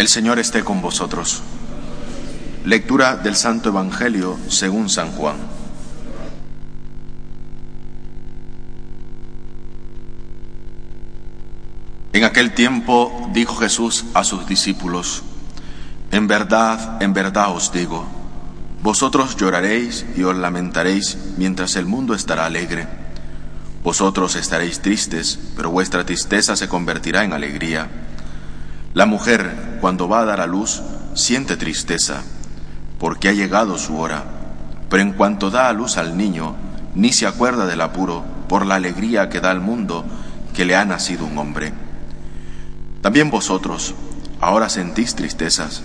El Señor esté con vosotros. Lectura del Santo Evangelio según San Juan. En aquel tiempo dijo Jesús a sus discípulos, En verdad, en verdad os digo, vosotros lloraréis y os lamentaréis mientras el mundo estará alegre. Vosotros estaréis tristes, pero vuestra tristeza se convertirá en alegría. La mujer, cuando va a dar a luz, siente tristeza, porque ha llegado su hora, pero en cuanto da a luz al niño, ni se acuerda del apuro por la alegría que da al mundo que le ha nacido un hombre. También vosotros ahora sentís tristezas,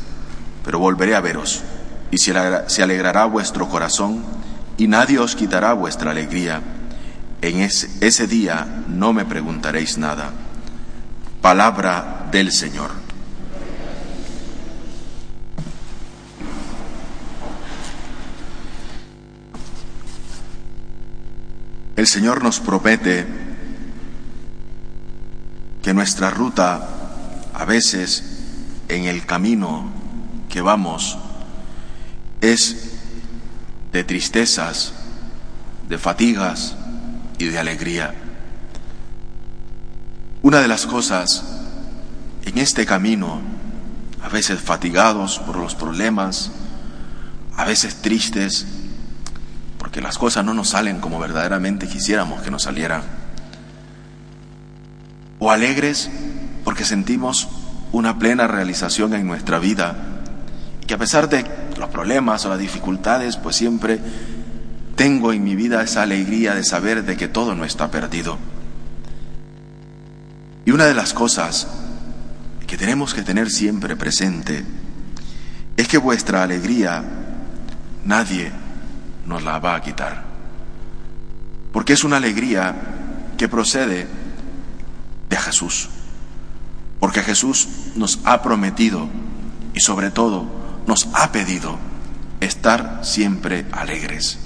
pero volveré a veros, y se alegrará vuestro corazón, y nadie os quitará vuestra alegría. En ese, día no me preguntaréis nada. Palabra del Señor. El Señor nos promete que nuestra ruta a veces en el camino que vamos es de tristezas, de fatigas y de alegría. Una de las cosas en este camino, a veces fatigados por los problemas, a veces tristes, porque las cosas no nos salen como verdaderamente quisiéramos que nos salieran, o alegres porque sentimos una plena realización en nuestra vida que a pesar de los problemas o las dificultades, pues siempre tengo en mi vida esa alegría de saber de que todo no está perdido. Y una de las cosas que tenemos que tener siempre presente es que vuestra alegría nadie nos la va a quitar. Porque es una alegría que procede de Jesús porque Jesús nos ha prometido y sobre todo nos ha pedido estar siempre alegres.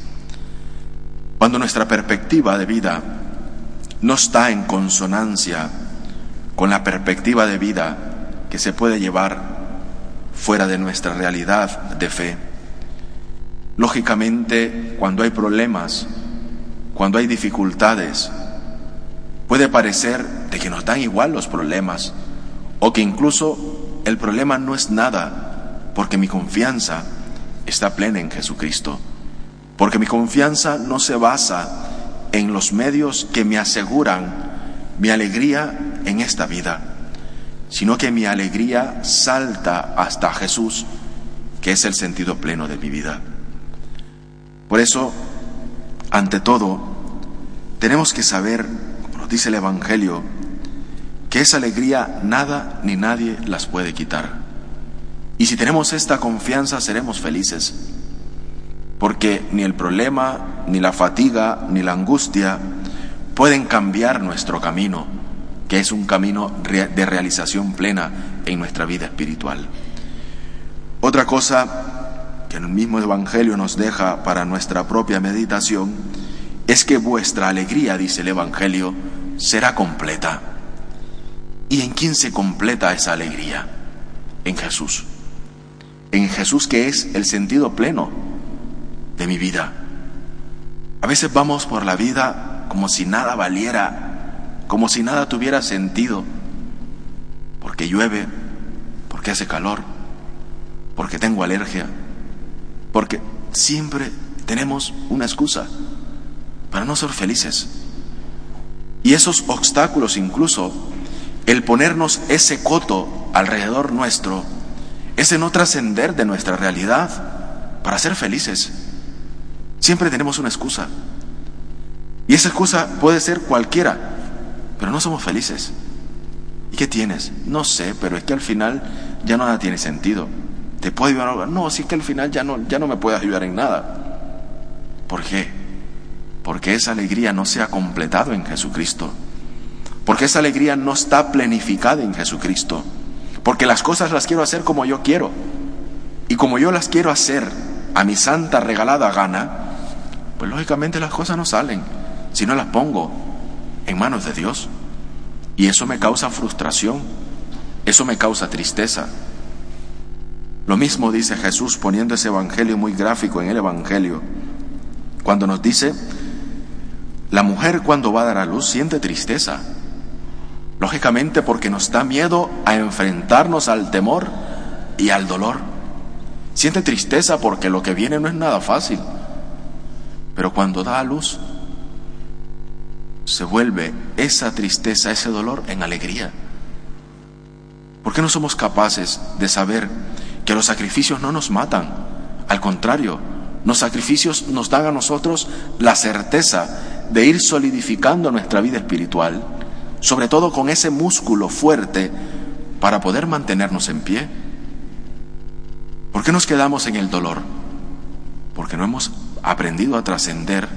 Cuando nuestra perspectiva de vida no está en consonancia con la perspectiva de vida que se puede llevar fuera de nuestra realidad de fe, lógicamente cuando hay problemas, cuando hay dificultades, puede parecer de que nos dan igual los problemas, o que incluso el problema no es nada, porque mi confianza está plena en Jesucristo. Porque mi confianza no se basa en los medios que me aseguran mi alegría en esta vida, sino que mi alegría salta hasta Jesús, que es el sentido pleno de mi vida. Por eso, ante todo, tenemos que saber, como nos dice el Evangelio, que esa alegría nada ni nadie las puede quitar. Y si tenemos esta confianza seremos felices, porque ni el problema, ni la fatiga, ni la angustia pueden cambiar nuestro camino, que es un camino de realización plena en nuestra vida espiritual. Otra cosa que el mismo Evangelio nos deja para nuestra propia meditación es que vuestra alegría, dice el Evangelio, será completa. ¿Y en quién se completa esa alegría? En Jesús. En Jesús que es el sentido pleno de mi vida. A veces vamos por la vida como si nada valiera, como si nada tuviera sentido, porque llueve, porque hace calor, porque tengo alergia, porque siempre tenemos una excusa para no ser felices. Y esos obstáculos incluso el ponernos ese coto alrededor nuestro, ese no trascender de nuestra realidad para ser felices. Siempre tenemos una excusa. Y esa excusa puede ser cualquiera, pero no somos felices. ¿Y qué tienes? No sé, pero es que al final ya nada tiene sentido. ¿Te puedo ayudar? No, si es que al final ya no, ya no me puede ayudar en nada. ¿Por qué? Porque esa alegría no se ha completado en Jesucristo. Porque esa alegría no está planificada en Jesucristo. Porque las cosas las quiero hacer como yo quiero. Y como yo las quiero hacer a mi santa regalada gana, pues lógicamente las cosas no salen si no las pongo en manos de Dios. Y eso me causa frustración, eso me causa tristeza. Lo mismo dice Jesús poniendo ese evangelio muy gráfico en el evangelio, cuando nos dice, la mujer cuando va a dar a luz siente tristeza, lógicamente porque nos da miedo a enfrentarnos al temor y al dolor. Siente tristeza porque lo que viene no es nada fácil, pero cuando da a luz, se vuelve esa tristeza, ese dolor en alegría. ¿Por qué no somos capaces de saber que los sacrificios no nos matan? Al contrario, los sacrificios nos dan a nosotros la certeza de ir solidificando nuestra vida espiritual, sobre todo con ese músculo fuerte para poder mantenernos en pie. ¿Por qué nos quedamos en el dolor? Porque no hemos aprendido a trascender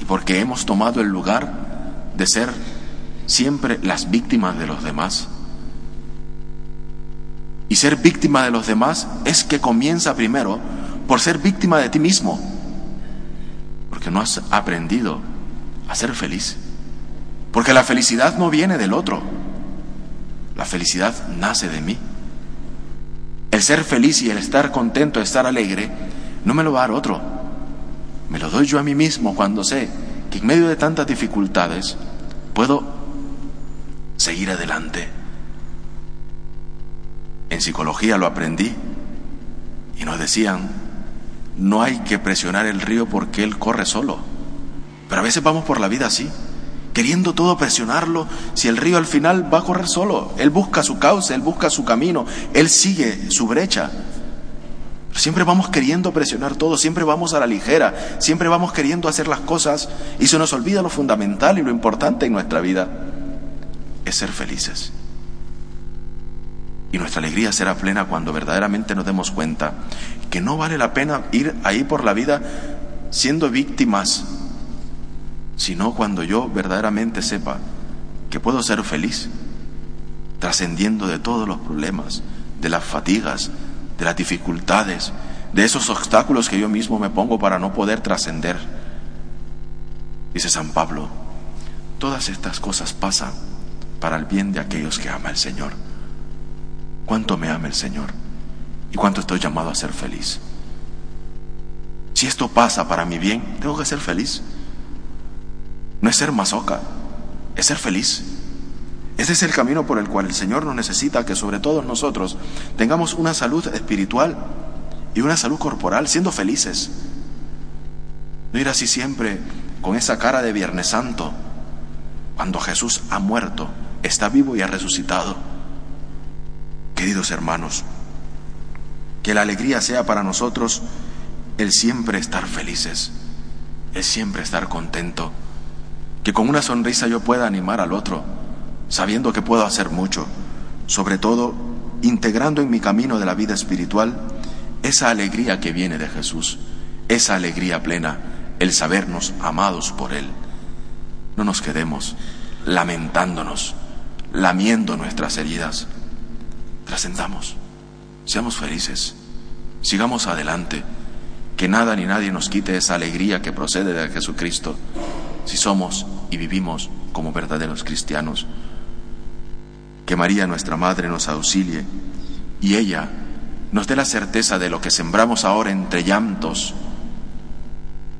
y porque hemos tomado el lugar de ser siempre las víctimas de los demás. Y ser víctima de los demás es que comienza primero por ser víctima de ti mismo, porque no has aprendido a ser feliz. Porque la felicidad no viene del otro, la felicidad nace de mí. El ser feliz y el estar contento, estar alegre, no me lo va a dar otro, me lo doy yo a mí mismo cuando sé que en medio de tantas dificultades puedo seguir adelante. En psicología lo aprendí y nos decían, no hay que presionar el río porque él corre solo. Pero a veces vamos por la vida así, queriendo todo presionarlo, si el río al final va a correr solo, él busca su cauce, él busca su camino, él sigue su brecha. Siempre vamos queriendo presionar todo, siempre vamos a la ligera, siempre vamos queriendo hacer las cosas y se nos olvida lo fundamental y lo importante en nuestra vida, es ser felices. Y nuestra alegría será plena cuando verdaderamente nos demos cuenta que no vale la pena ir ahí por la vida siendo víctimas, sino cuando yo verdaderamente sepa que puedo ser feliz, trascendiendo de todos los problemas, de las fatigas, de las dificultades, de esos obstáculos que yo mismo me pongo para no poder trascender. Dice San Pablo, todas estas cosas pasan para el bien de aquellos que ama el Señor. ¿Cuánto me ama el Señor? ¿Y cuánto estoy llamado a ser feliz? Si esto pasa para mi bien, tengo que ser feliz. No es ser masoca, es ser feliz. Ese es el camino por el cual el Señor nos necesita que sobre todos nosotros tengamos una salud espiritual y una salud corporal, siendo felices. No ir así siempre con esa cara de Viernes Santo, cuando Jesús ha muerto, está vivo y ha resucitado. Queridos hermanos, que la alegría sea para nosotros el siempre estar felices, el siempre estar contento, que con una sonrisa yo pueda animar al otro sabiendo que puedo hacer mucho, sobre todo integrando en mi camino de la vida espiritual esa alegría que viene de Jesús, esa alegría plena, el sabernos amados por Él. No nos quedemos lamentándonos, lamiendo nuestras heridas. Trascendamos, seamos felices, sigamos adelante, que nada ni nadie nos quite esa alegría que procede de Jesucristo, si somos y vivimos como verdaderos cristianos. Que María nuestra Madre nos auxilie y ella nos dé la certeza de lo que sembramos ahora entre llantos,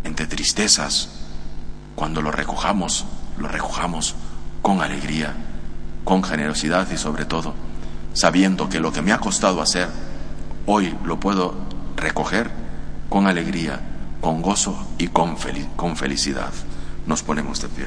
entre tristezas, cuando lo recojamos, lo recojamos con alegría, con generosidad y sobre todo sabiendo que lo que me ha costado hacer, hoy lo puedo recoger con alegría, con gozo y con, con felicidad. Nos ponemos de pie.